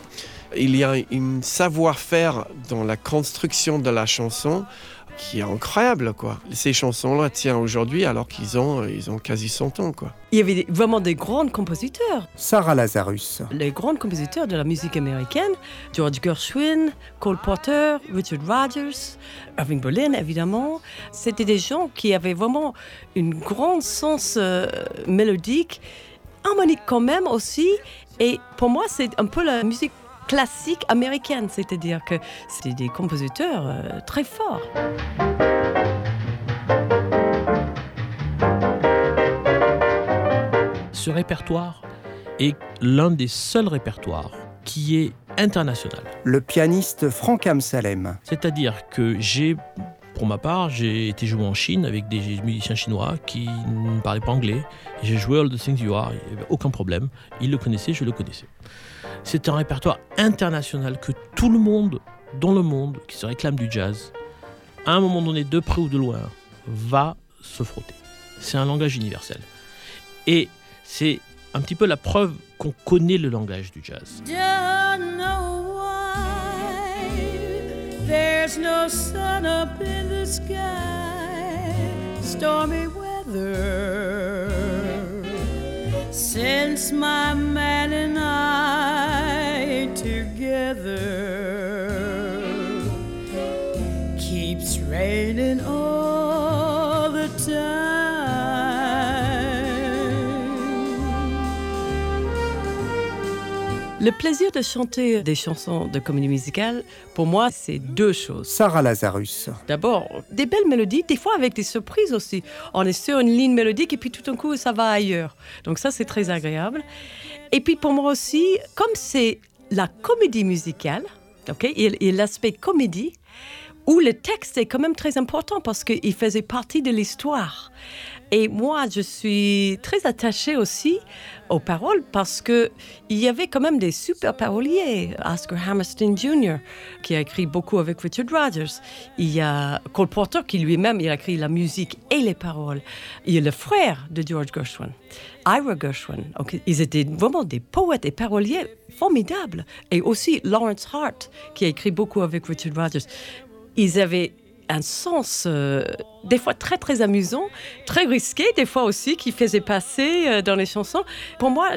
Il y a un savoir-faire dans la construction de la chanson qui est incroyable, quoi. Ces chansons-là tiennent aujourd'hui alors qu'ils ont, ils ont quasi 100 ans, quoi. Il y avait vraiment des grands compositeurs. Sarah Lazarus. Les grands compositeurs de la musique américaine, George Gershwin, Cole Porter, Richard Rodgers, Irving Berlin, évidemment. C'était des gens qui avaient vraiment une grande sens euh, mélodique, harmonique quand même aussi. Et pour moi, c'est un peu la musique classique américaine, c'est-à-dire que c'était des compositeurs euh, très forts. Ce répertoire est l'un des seuls répertoires qui est international. Le pianiste Frank Amsalem. C'est-à-dire que j'ai, pour ma part, j'ai été joué en Chine avec des musiciens chinois qui ne parlaient pas anglais. J'ai joué All the Things You Are, il n'y avait aucun problème. Ils le connaissaient, je le connaissais. C'est un répertoire international que tout le monde dans le monde qui se réclame du jazz, à un moment donné, de près ou de loin, va se frotter. C'est un langage universel. Et c'est un petit peu la preuve qu'on connaît le langage du jazz. There's no sun up in the sky, stormy weather. Since my man and I Le plaisir de chanter des chansons de comédie musicale, pour moi, c'est deux choses. Sarah Lazarus. D'abord, des belles mélodies, des fois avec des surprises aussi. On est sur une ligne mélodique et puis tout d'un coup, ça va ailleurs. Donc ça, c'est très agréable. Et puis pour moi aussi, comme c'est la comédie musicale, ok, et, et l'aspect comédie, où le texte est quand même très important parce qu'il faisait partie de l'histoire. Et moi, je suis très attachée aussi aux paroles parce que il y avait quand même des super paroliers. Oscar Hammerstein Jr., qui a écrit beaucoup avec Richard Rodgers. Il y a Cole Porter, qui lui-même a écrit la musique et les paroles. Il y a le frère de George Gershwin, Ira Gershwin. Ils étaient vraiment des poètes et paroliers formidables. Et aussi Lawrence Hart, qui a écrit beaucoup avec Richard Rodgers. Ils avaient un sens euh, des fois très très amusant, très risqué des fois aussi qui faisait passer euh, dans les chansons. Pour moi,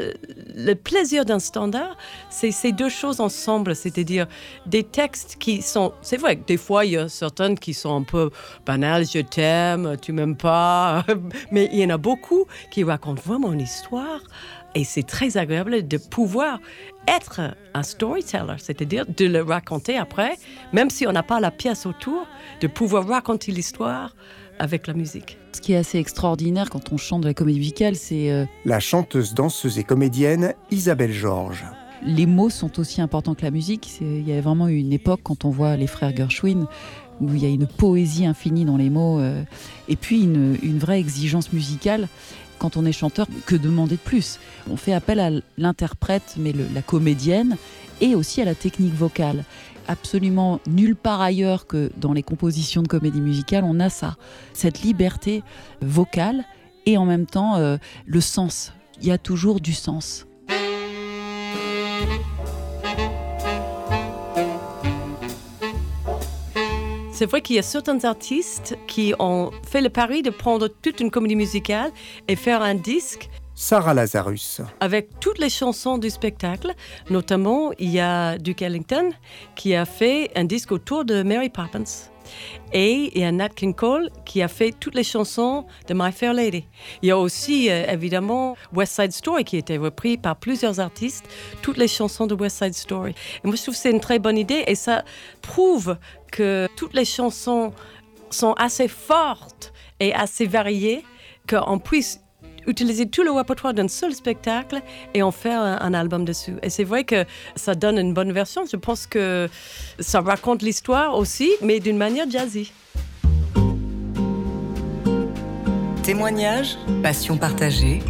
le plaisir d'un standard, c'est ces deux choses ensemble, c'est-à-dire des textes qui sont, c'est vrai des fois il y a certaines qui sont un peu banales, je t'aime, tu m'aimes pas, mais il y en a beaucoup qui racontent vraiment une histoire et c'est très agréable de pouvoir être un storyteller, c'est-à-dire de le raconter après, même si on n'a pas la pièce autour, de pouvoir raconter l'histoire avec la musique. Ce qui est assez extraordinaire quand on chante de la comédie musicale, c'est euh, La chanteuse, danseuse et comédienne Isabelle Georges. les mots sont aussi importants que la musique. Il y a vraiment eu une époque quand on voit les frères Gershwin où il y a une poésie infinie dans les mots euh, et puis une, une vraie exigence musicale. Quand on est chanteur, que demander de plus? On fait appel à l'interprète, mais la comédienne, et aussi à la technique vocale. Absolument nulle part ailleurs que dans les compositions de comédie musicale, on a ça, cette liberté vocale et en même temps euh, le sens. Il y a toujours du sens. C'est vrai qu'il y a certains artistes qui ont fait le pari de prendre toute une comédie musicale et faire un disque Sarah Lazarus. avec toutes les chansons du spectacle. Notamment, il y a Duke Ellington qui a fait un disque autour de Mary Poppins. Et il y a Nat King Cole qui a fait toutes les chansons de My Fair Lady. Il y a aussi, euh, évidemment, West Side Story qui a été repris par plusieurs artistes, toutes les chansons de West Side Story. Et moi, je trouve que c'est une très bonne idée et ça prouve que toutes les chansons sont assez fortes et assez variées qu'on puisse utiliser tout le répertoire d'un seul spectacle et en faire un, album dessus. Et c'est vrai que ça donne une bonne version. Je pense que ça raconte l'histoire aussi, mais d'une manière jazzy. Témoignages, passion partagée,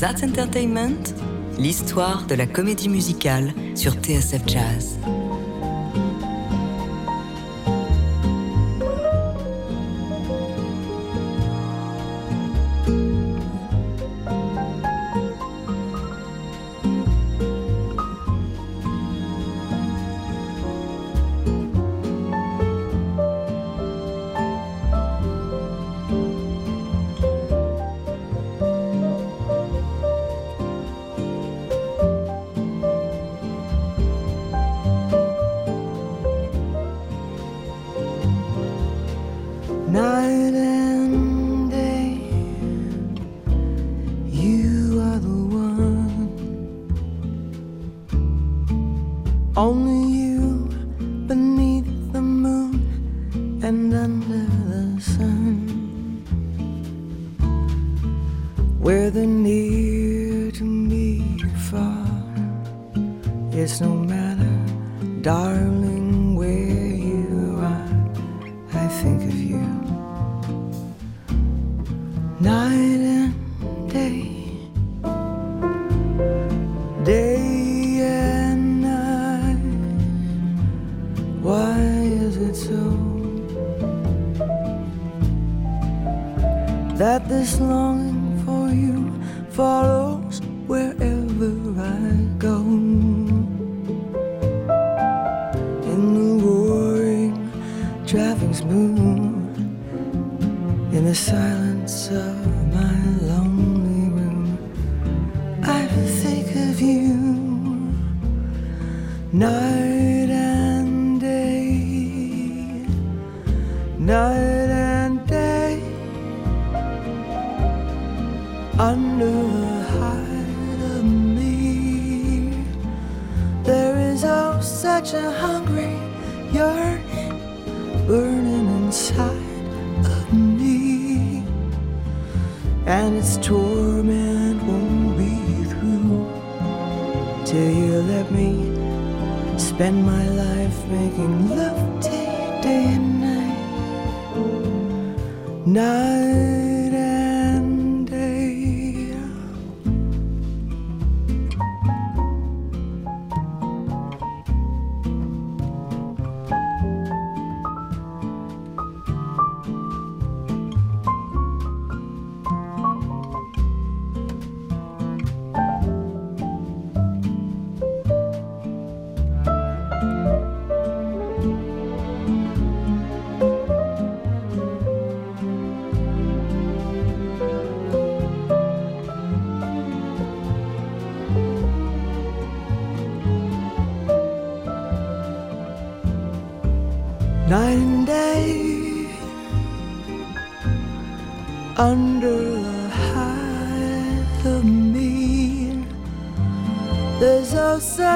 That Entertainment, l'histoire de la comédie musicale sur TSF Jazz. Night and day, day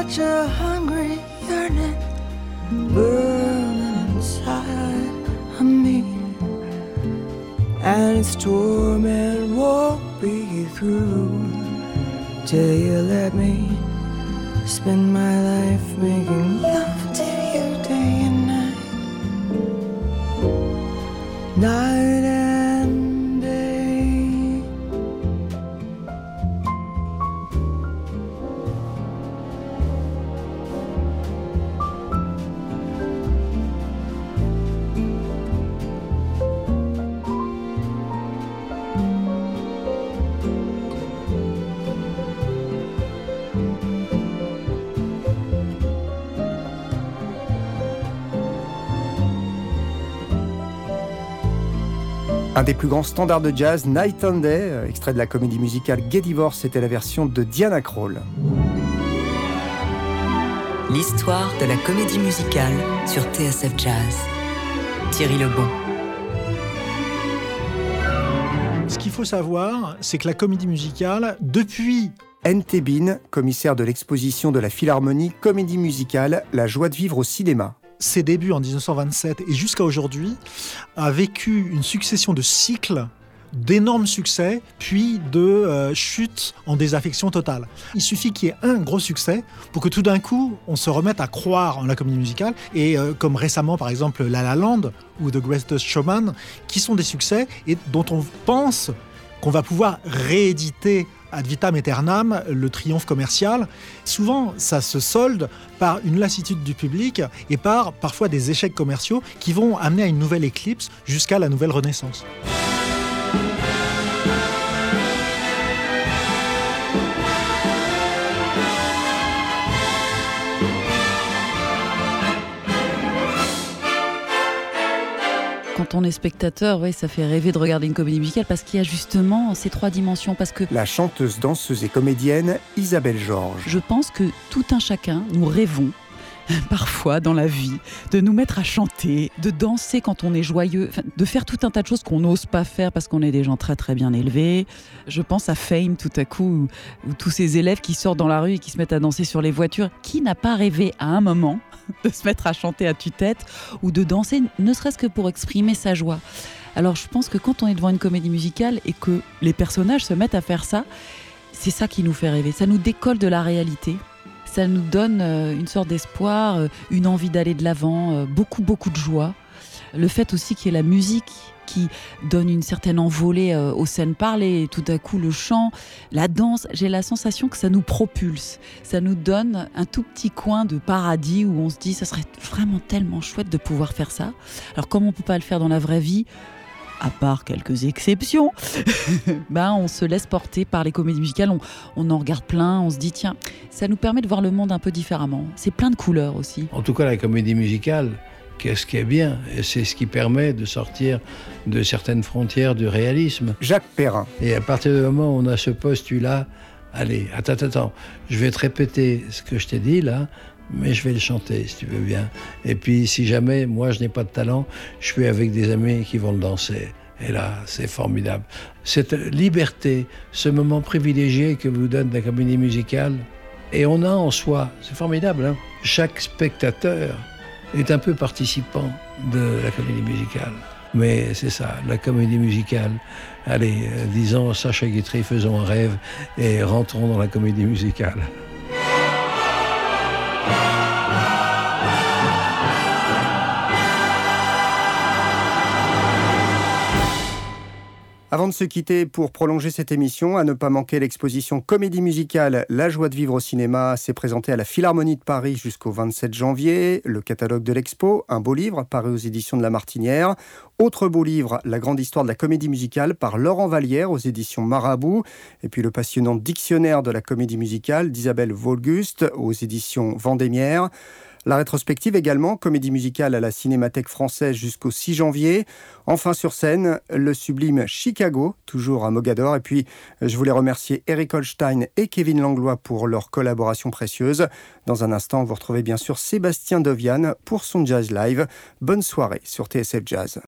such a hungry yearning burning inside of me, and its torment won't be through till you let me spend des plus grands standards de jazz, Night and Day, euh, extrait de la comédie musicale Gay Divorce, c'était la version de Diana Krall. L'histoire de la comédie musicale sur TSF Jazz. Thierry Lebon. Ce qu'il faut savoir, c'est que la comédie musicale, depuis N.T. Bean, commissaire de l'exposition de la Philharmonie Comédie musicale La joie de vivre au cinéma. Ses débuts en 1927 et jusqu'à aujourd'hui, a vécu une succession de cycles d'énormes succès, puis de euh, chutes en désaffection totale. Il suffit qu'il y ait un gros succès pour que tout d'un coup, on se remette à croire en la comédie musicale, et euh, comme récemment par exemple La La Land ou The Greatest Showman, qui sont des succès et dont on pense qu'on va pouvoir rééditer ad vitam aeternam le triomphe commercial. Souvent, ça se solde par une lassitude du public et par parfois des échecs commerciaux qui vont amener à une nouvelle éclipse jusqu'à la nouvelle renaissance. Quand on est spectateur, ouais, ça fait rêver de regarder une comédie musicale parce qu'il y a justement ces trois dimensions. Parce que La chanteuse, danseuse et comédienne Isabelle Georges. je pense que tout un chacun, nous rêvons parfois dans la vie, de nous mettre à chanter, de danser quand on est joyeux, de faire tout un tas de choses qu'on n'ose pas faire parce qu'on est des gens très très bien élevés. Je pense à Fame tout à coup, où, où tous ces élèves qui sortent dans la rue et qui se mettent à danser sur les voitures. Qui n'a pas rêvé à un moment de se mettre à chanter à tue-tête ou de danser, ne serait-ce que pour exprimer sa joie Alors je pense que quand on est devant une comédie musicale et que les personnages se mettent à faire ça, c'est ça qui nous fait rêver. Ça nous décolle de la réalité ça nous donne euh, une sorte d'espoir, euh, une envie d'aller de l'avant, euh, beaucoup, beaucoup de joie. Le fait aussi qu'il y ait la musique qui donne une certaine envolée euh, aux scènes parlées, et tout à coup le chant, la danse, j'ai la sensation que ça nous propulse, ça nous donne un tout petit coin de paradis où on se dit ça serait vraiment tellement chouette de pouvoir faire ça. Alors comme on peut pas le faire dans la vraie vie, à part quelques exceptions, ben on se laisse porter par les comédies musicales, on en regarde plein, on se dit tiens, ça nous permet de voir le monde un peu différemment. C'est plein de couleurs aussi. En tout cas, la comédie musicale, qu'est-ce qui est bien Et c'est ce qui permet de sortir de certaines frontières du réalisme. Jacques Perrin. Et à partir du moment où on a ce postulat, allez, attends, attends, attends, je vais te répéter ce que je t'ai dit là, mais je vais le chanter si tu veux bien. Et puis si jamais moi je n'ai pas de talent, je suis avec des amis qui vont le danser. Et là, c'est formidable. Cette liberté, ce moment privilégié que vous donne la comédie musicale, et on a en soi, c'est formidable, hein chaque spectateur est un peu participant de la comédie musicale. Mais c'est ça, la comédie musicale. Allez, euh, disons Sacha Guitry, faisons un rêve et rentrons dans la comédie musicale. Avant de se quitter, pour prolonger cette émission, à ne pas manquer l'exposition comédie musicale La joie de vivre au cinéma s'est présentée à la Philharmonie de Paris jusqu'au 27 janvier. Le catalogue de l'expo, un beau livre paru aux éditions de La Martinière. Autre beau livre, La grande histoire de la comédie musicale par Laurent Vallière aux éditions Marabout. Et puis le passionnant dictionnaire de la comédie musicale d'Isabelle Volguste aux éditions Vendémiaire. La rétrospective également, comédie musicale à la Cinémathèque française jusqu'au 6 janvier. Enfin sur scène, le sublime Chicago, toujours à Mogador. Et puis, je voulais remercier Eric Holstein et Kevin Langlois pour leur collaboration précieuse. Dans un instant, vous retrouvez bien sûr Sébastien Dovian pour son Jazz Live. Bonne soirée sur TSF Jazz.